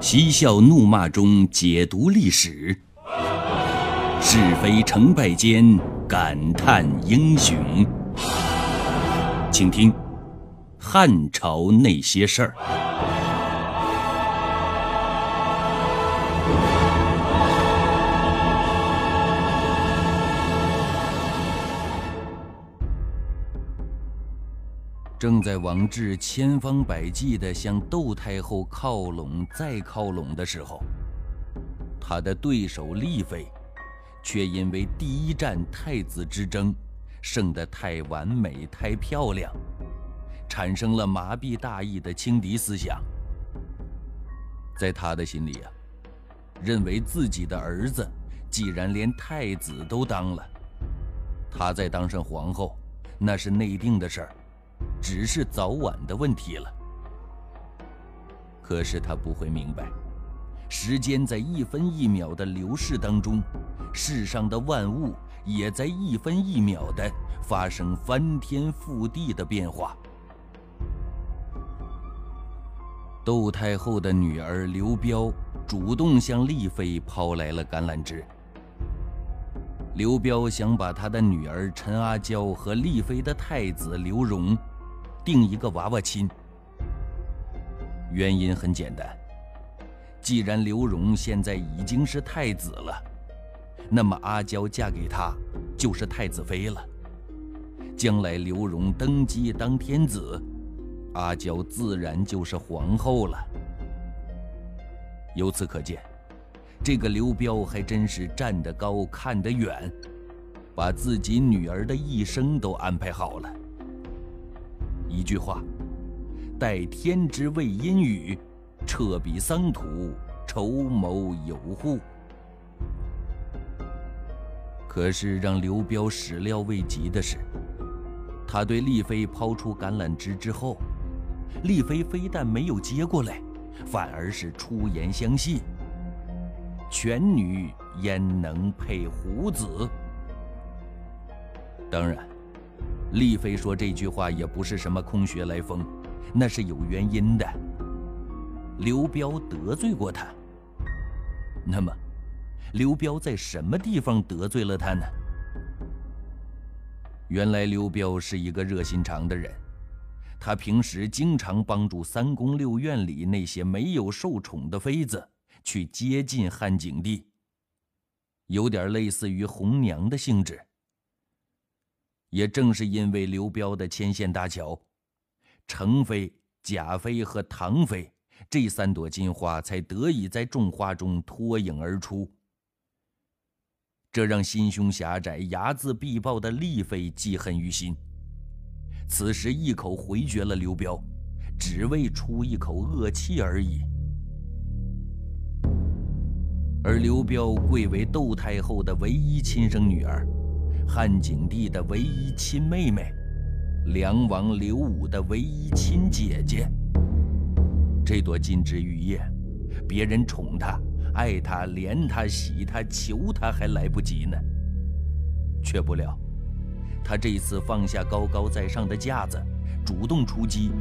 嬉笑怒骂中解读历史，是非成败间感叹英雄。请听《汉朝那些事儿》。正在王志千方百计地向窦太后靠拢再靠拢的时候，他的对手丽妃，却因为第一战太子之争胜得太完美、太漂亮，产生了麻痹大意的轻敌思想。在他的心里啊，认为自己的儿子既然连太子都当了，他再当上皇后，那是内定的事儿。只是早晚的问题了。可是他不会明白，时间在一分一秒的流逝当中，世上的万物也在一分一秒的发生翻天覆地的变化。窦太后的女儿刘彪主动向丽妃抛来了橄榄枝。刘彪想把他的女儿陈阿娇和丽妃的太子刘荣。定一个娃娃亲，原因很简单。既然刘荣现在已经是太子了，那么阿娇嫁给他就是太子妃了。将来刘荣登基当天子，阿娇自然就是皇后了。由此可见，这个刘彪还真是站得高看得远，把自己女儿的一生都安排好了。一句话，待天之未阴雨，彻彼桑土，筹谋有户。可是让刘彪始料未及的是，他对丽妃抛出橄榄枝之后，丽妃非但没有接过来，反而是出言相信：“犬女焉能配虎子？”当然。丽妃说这句话也不是什么空穴来风，那是有原因的。刘彪得罪过他，那么，刘彪在什么地方得罪了他呢？原来刘彪是一个热心肠的人，他平时经常帮助三宫六院里那些没有受宠的妃子去接近汉景帝，有点类似于红娘的性质。也正是因为刘彪的牵线搭桥，程妃、贾妃和唐妃这三朵金花才得以在众花中脱颖而出。这让心胸狭窄、睚眦必报的丽妃记恨于心，此时一口回绝了刘彪，只为出一口恶气而已。而刘彪贵为窦太后的唯一亲生女儿。汉景帝的唯一亲妹妹，梁王刘武的唯一亲姐姐。这朵金枝玉叶，别人宠她、爱她、怜她、喜她、求她还来不及呢。却不料，他这次放下高高在上的架子，主动出击。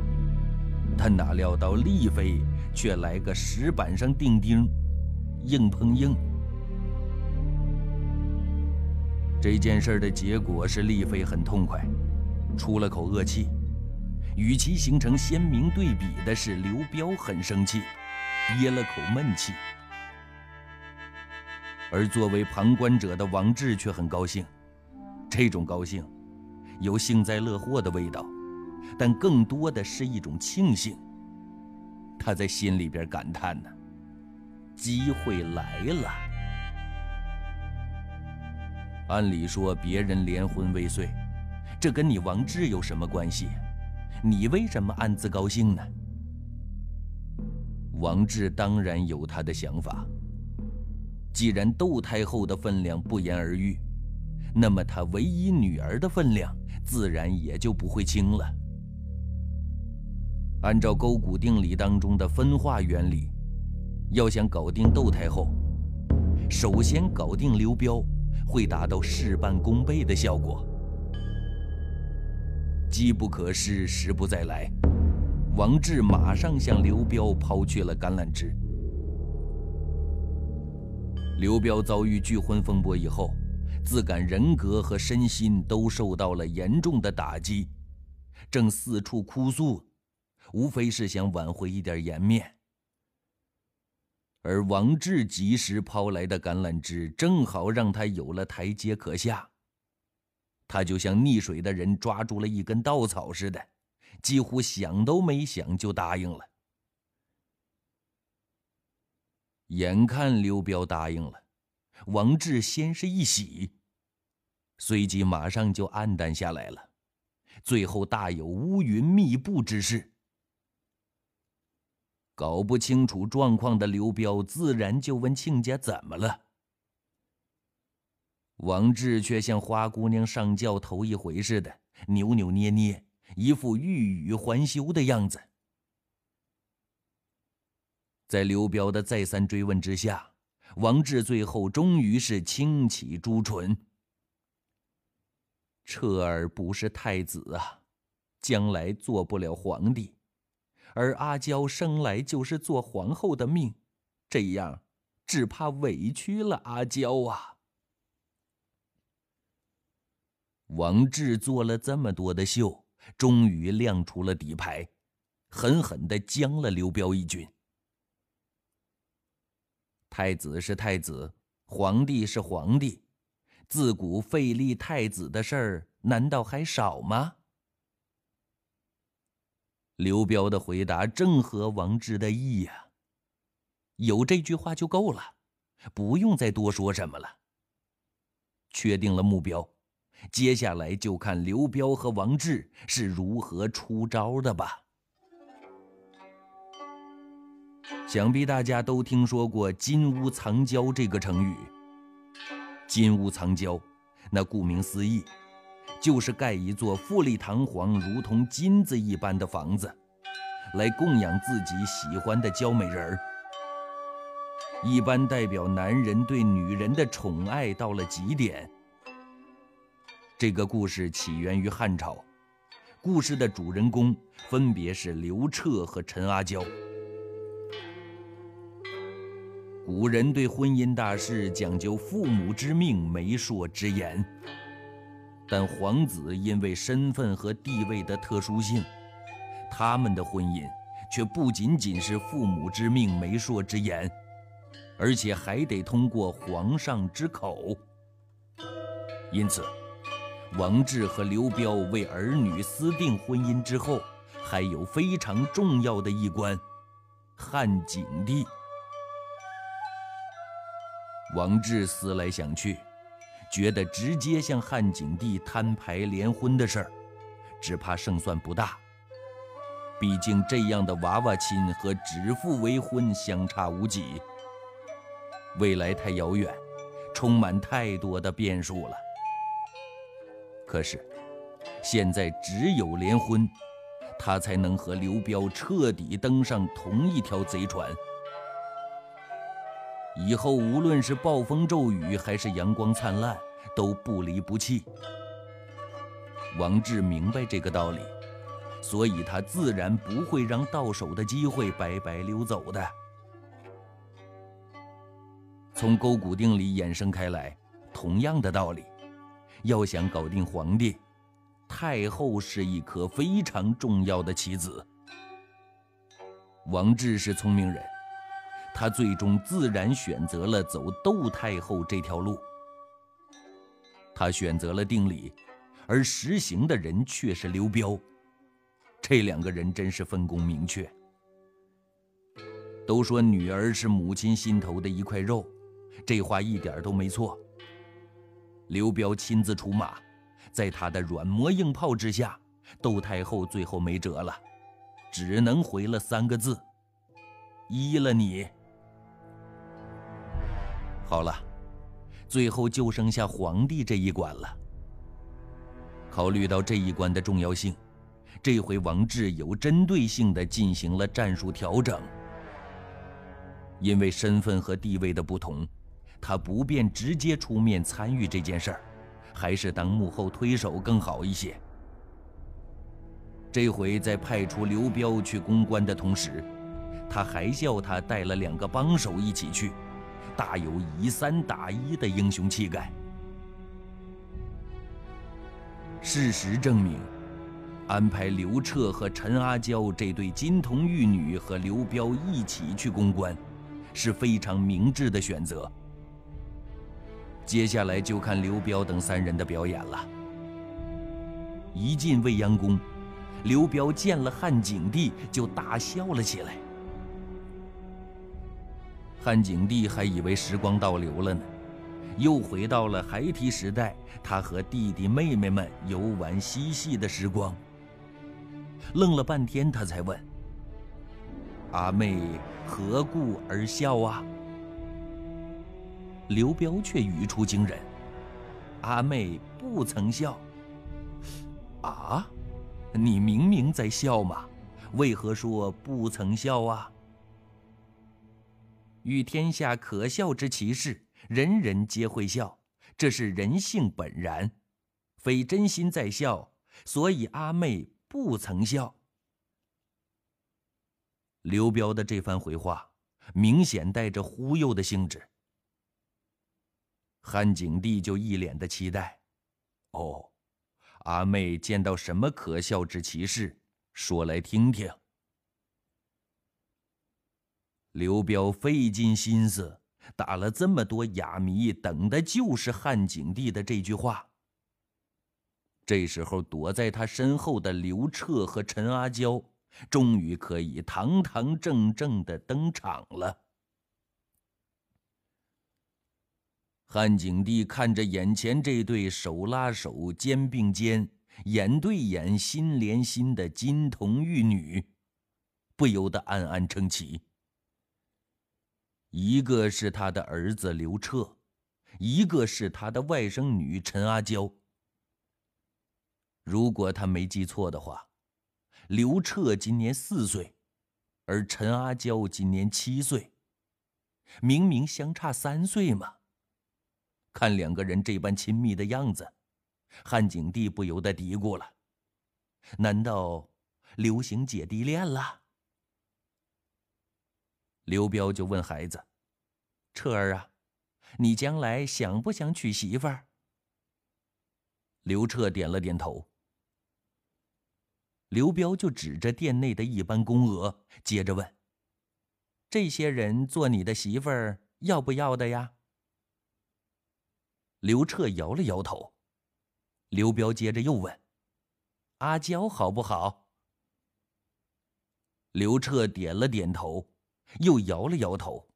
他哪料到丽妃却来个石板上钉钉，硬碰硬。这件事的结果是丽妃很痛快，出了口恶气。与其形成鲜明对比的是，刘彪很生气，憋了口闷气。而作为旁观者的王志却很高兴，这种高兴有幸灾乐祸的味道，但更多的是一种庆幸。他在心里边感叹呢：机会来了。按理说，别人连婚未遂，这跟你王志有什么关系？你为什么暗自高兴呢？王志当然有他的想法。既然窦太后的分量不言而喻，那么他唯一女儿的分量自然也就不会轻了。按照勾股定理当中的分化原理，要想搞定窦太后，首先搞定刘彪。会达到事半功倍的效果。机不可失，时不再来。王志马上向刘彪抛去了橄榄枝，刘彪遭遇拒婚风波以后，自感人格和身心都受到了严重的打击，正四处哭诉，无非是想挽回一点颜面。而王志及时抛来的橄榄枝，正好让他有了台阶可下。他就像溺水的人抓住了一根稻草似的，几乎想都没想就答应了。眼看刘彪答应了，王志先是一喜，随即马上就黯淡下来了，最后大有乌云密布之势。搞不清楚状况的刘彪自然就问亲家怎么了。王志却像花姑娘上轿头一回似的，扭扭捏捏，一副欲语还休的样子。在刘彪的再三追问之下，王志最后终于是轻启朱唇：“彻儿不是太子啊，将来做不了皇帝。”而阿娇生来就是做皇后的命，这样只怕委屈了阿娇啊。王志做了这么多的秀，终于亮出了底牌，狠狠的将了刘彪一军。太子是太子，皇帝是皇帝，自古废立太子的事儿难道还少吗？刘彪的回答正合王志的意呀。有这句话就够了，不用再多说什么了。确定了目标，接下来就看刘彪和王志是如何出招的吧。想必大家都听说过“金屋藏娇”这个成语。金屋藏娇，那顾名思义。就是盖一座富丽堂皇、如同金子一般的房子，来供养自己喜欢的娇美人儿。一般代表男人对女人的宠爱到了极点。这个故事起源于汉朝，故事的主人公分别是刘彻和陈阿娇。古人对婚姻大事讲究父母之命、媒妁之言。但皇子因为身份和地位的特殊性，他们的婚姻却不仅仅是父母之命、媒妁之言，而且还得通过皇上之口。因此，王志和刘彪为儿女私定婚姻之后，还有非常重要的一关——汉景帝。王志思来想去。觉得直接向汉景帝摊牌联婚的事儿，只怕胜算不大。毕竟这样的娃娃亲和指腹为婚相差无几，未来太遥远，充满太多的变数了。可是，现在只有联婚，他才能和刘彪彻底登上同一条贼船。以后无论是暴风骤雨还是阳光灿烂，都不离不弃。王志明白这个道理，所以他自然不会让到手的机会白白溜走的。从勾股定理衍生开来，同样的道理，要想搞定皇帝，太后是一颗非常重要的棋子。王志是聪明人。他最终自然选择了走窦太后这条路。他选择了定理，而实行的人却是刘彪。这两个人真是分工明确。都说女儿是母亲心头的一块肉，这话一点都没错。刘彪亲自出马，在他的软磨硬泡之下，窦太后最后没辙了，只能回了三个字：依了你。好了，最后就剩下皇帝这一关了。考虑到这一关的重要性，这回王志有针对性地进行了战术调整。因为身份和地位的不同，他不便直接出面参与这件事儿，还是当幕后推手更好一些。这回在派出刘彪去攻关的同时，他还叫他带了两个帮手一起去。大有以三打一的英雄气概。事实证明，安排刘彻和陈阿娇这对金童玉女和刘彪一起去攻关，是非常明智的选择。接下来就看刘彪等三人的表演了。一进未央宫，刘彪见了汉景帝就大笑了起来。汉景帝还以为时光倒流了呢。又回到了孩提时代，他和弟弟妹妹们游玩嬉戏的时光。愣了半天，他才问：“阿妹何故而笑啊？”刘彪却语出惊人：“阿妹不曾笑。”啊，你明明在笑嘛，为何说不曾笑啊？遇天下可笑之奇事。人人皆会笑，这是人性本然，非真心在笑，所以阿妹不曾笑。刘彪的这番回话，明显带着忽悠的性质。汉景帝就一脸的期待，哦，阿妹见到什么可笑之奇事，说来听听。刘彪费尽心思。打了这么多哑谜，等的就是汉景帝的这句话。这时候，躲在他身后的刘彻和陈阿娇，终于可以堂堂正正的登场了。汉景帝看着眼前这对手拉手、肩并肩、眼对眼、心连心的金童玉女，不由得暗暗称奇。一个是他的儿子刘彻，一个是他的外甥女陈阿娇。如果他没记错的话，刘彻今年四岁，而陈阿娇今年七岁，明明相差三岁嘛。看两个人这般亲密的样子，汉景帝不由得嘀咕了：难道流行姐弟恋了？刘彪就问孩子：“彻儿啊，你将来想不想娶媳妇儿？”刘彻点了点头。刘彪就指着殿内的一班宫娥，接着问：“这些人做你的媳妇儿，要不要的呀？”刘彻摇了摇头。刘彪接着又问：“阿娇好不好？”刘彻点了点头。又摇了摇头，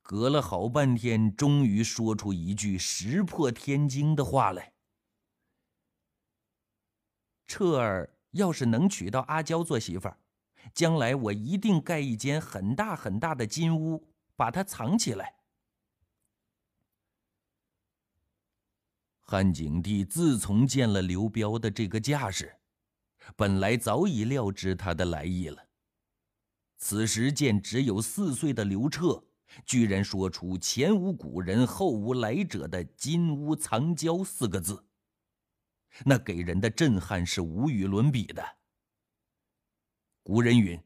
隔了好半天，终于说出一句石破天惊的话来：“彻儿要是能娶到阿娇做媳妇儿，将来我一定盖一间很大很大的金屋，把她藏起来。”汉景帝自从见了刘彪的这个架势，本来早已料知他的来意了。此时见只有四岁的刘彻，居然说出“前无古人，后无来者”的“金屋藏娇”四个字，那给人的震撼是无与伦比的。古人云：“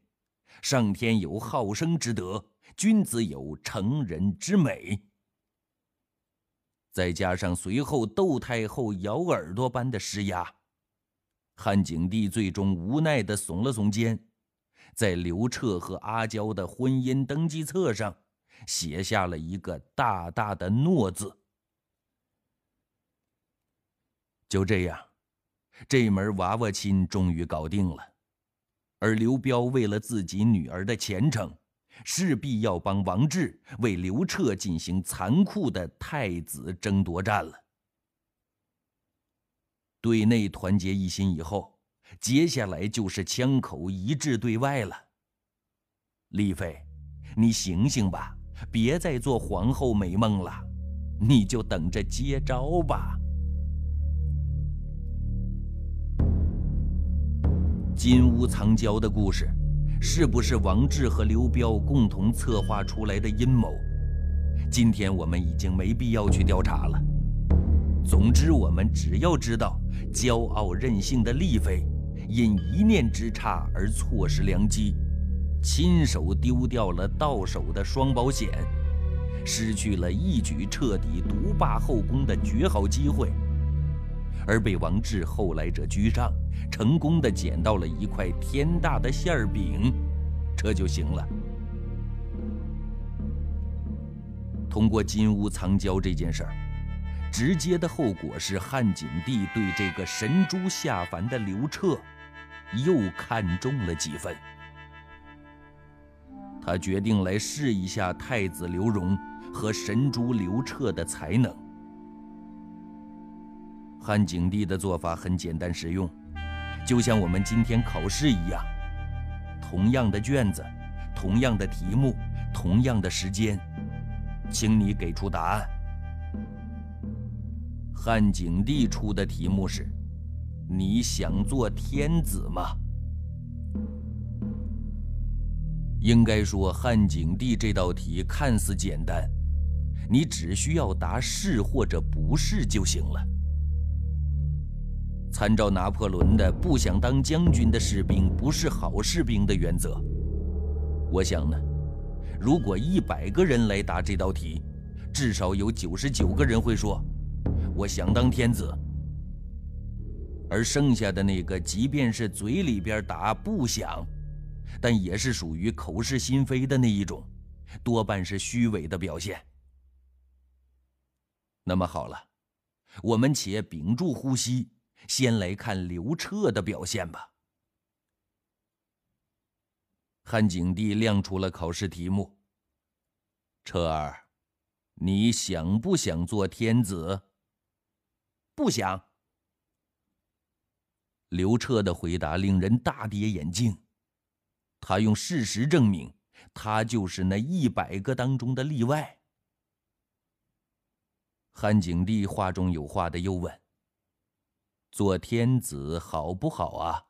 上天有好生之德，君子有成人之美。”再加上随后窦太后咬耳朵般的施压，汉景帝最终无奈地耸了耸肩。在刘彻和阿娇的婚姻登记册上，写下了一个大大的“诺”字。就这样，这门娃娃亲终于搞定了。而刘彪为了自己女儿的前程，势必要帮王志为刘彻进行残酷的太子争夺战了。对内团结一心以后。接下来就是枪口一致对外了。丽妃，你醒醒吧，别再做皇后美梦了，你就等着接招吧。金屋藏娇的故事，是不是王志和刘彪共同策划出来的阴谋？今天我们已经没必要去调查了。总之，我们只要知道，骄傲任性的丽妃。因一念之差而错失良机，亲手丢掉了到手的双保险，失去了一举彻底独霸后宫的绝好机会，而被王志后来者居上，成功的捡到了一块天大的馅儿饼，这就行了。通过金屋藏娇这件事儿，直接的后果是汉景帝对这个神猪下凡的刘彻又看中了几分。他决定来试一下太子刘荣和神珠刘彻的才能。汉景帝的做法很简单实用，就像我们今天考试一样，同样的卷子，同样的题目，同样的时间，请你给出答案。汉景帝出的题目是：你想做天子吗？应该说，汉景帝这道题看似简单，你只需要答是或者不是就行了。参照拿破仑的“不想当将军的士兵不是好士兵”的原则，我想呢，如果一百个人来答这道题，至少有九十九个人会说：“我想当天子。”而剩下的那个，即便是嘴里边答不想。但也是属于口是心非的那一种，多半是虚伪的表现。那么好了，我们且屏住呼吸，先来看刘彻的表现吧。汉景帝亮出了考试题目：“彻儿，你想不想做天子？”“不想。”刘彻的回答令人大跌眼镜。他用事实证明，他就是那一百个当中的例外。汉景帝话中有话的又问：“做天子好不好啊？”“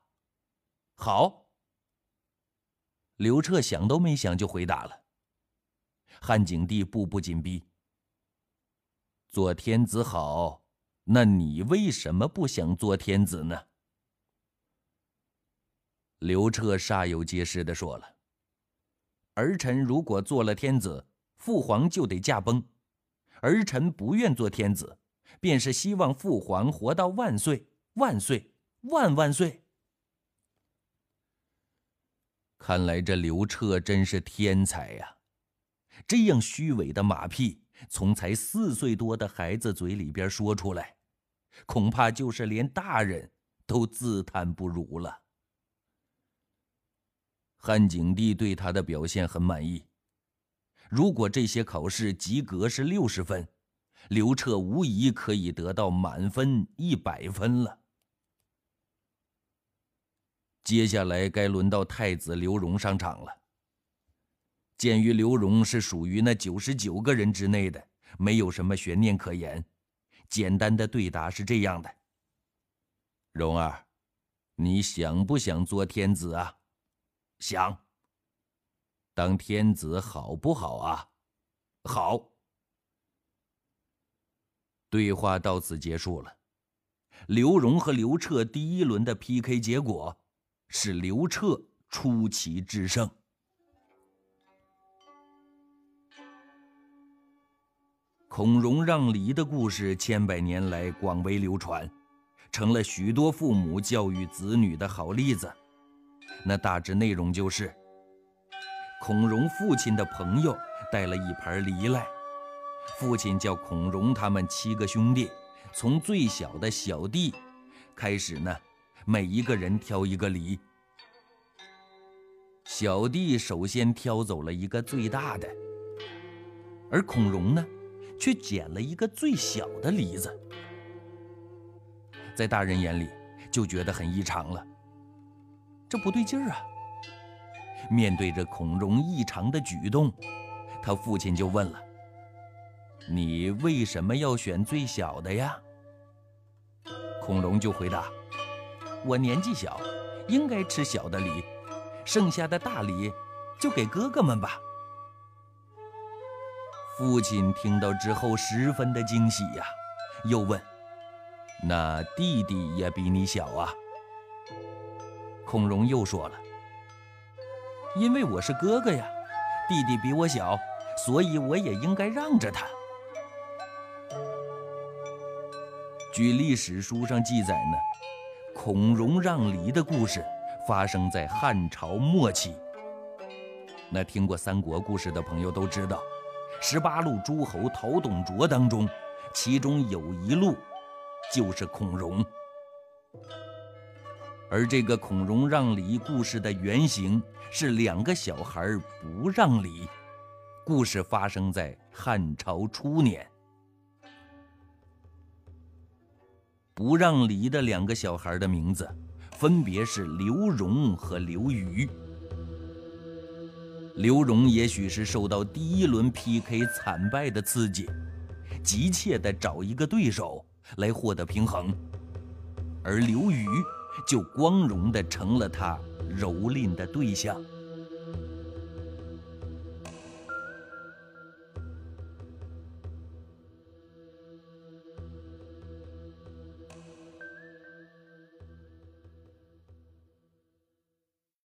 好。”刘彻想都没想就回答了。汉景帝步步紧逼：“做天子好，那你为什么不想做天子呢？”刘彻煞有介事的说了：“儿臣如果做了天子，父皇就得驾崩；儿臣不愿做天子，便是希望父皇活到万岁、万岁、万万岁。”看来这刘彻真是天才呀！这样虚伪的马屁，从才四岁多的孩子嘴里边说出来，恐怕就是连大人都自叹不如了。汉景帝对他的表现很满意。如果这些考试及格是六十分，刘彻无疑可以得到满分一百分了。接下来该轮到太子刘荣上场了。鉴于刘荣是属于那九十九个人之内的，没有什么悬念可言。简单的对答是这样的：“荣儿，你想不想做天子啊？”想当天子好不好啊？好。对话到此结束了。刘荣和刘彻第一轮的 PK 结果是刘彻出奇制胜。孔融让梨的故事千百年来广为流传，成了许多父母教育子女的好例子。那大致内容就是：孔融父亲的朋友带了一盘梨来，父亲叫孔融他们七个兄弟，从最小的小弟开始呢，每一个人挑一个梨。小弟首先挑走了一个最大的，而孔融呢，却捡了一个最小的梨子，在大人眼里就觉得很异常了。这不对劲儿啊！面对着孔融异常的举动，他父亲就问了：“你为什么要选最小的呀？”孔融就回答：“我年纪小，应该吃小的梨，剩下的大梨就给哥哥们吧。”父亲听到之后十分的惊喜呀，又问：“那弟弟也比你小啊？”孔融又说了：“因为我是哥哥呀，弟弟比我小，所以我也应该让着他。据历史书上记载呢，孔融让梨的故事发生在汉朝末期。那听过三国故事的朋友都知道，十八路诸侯讨董卓当中，其中有一路就是孔融。而这个孔融让梨故事的原型是两个小孩不让梨。故事发生在汉朝初年，不让梨的两个小孩的名字分别是刘荣和刘瑜。刘荣也许是受到第一轮 PK 惨败的刺激，急切地找一个对手来获得平衡，而刘瑜。就光荣地成了他蹂躏的对象。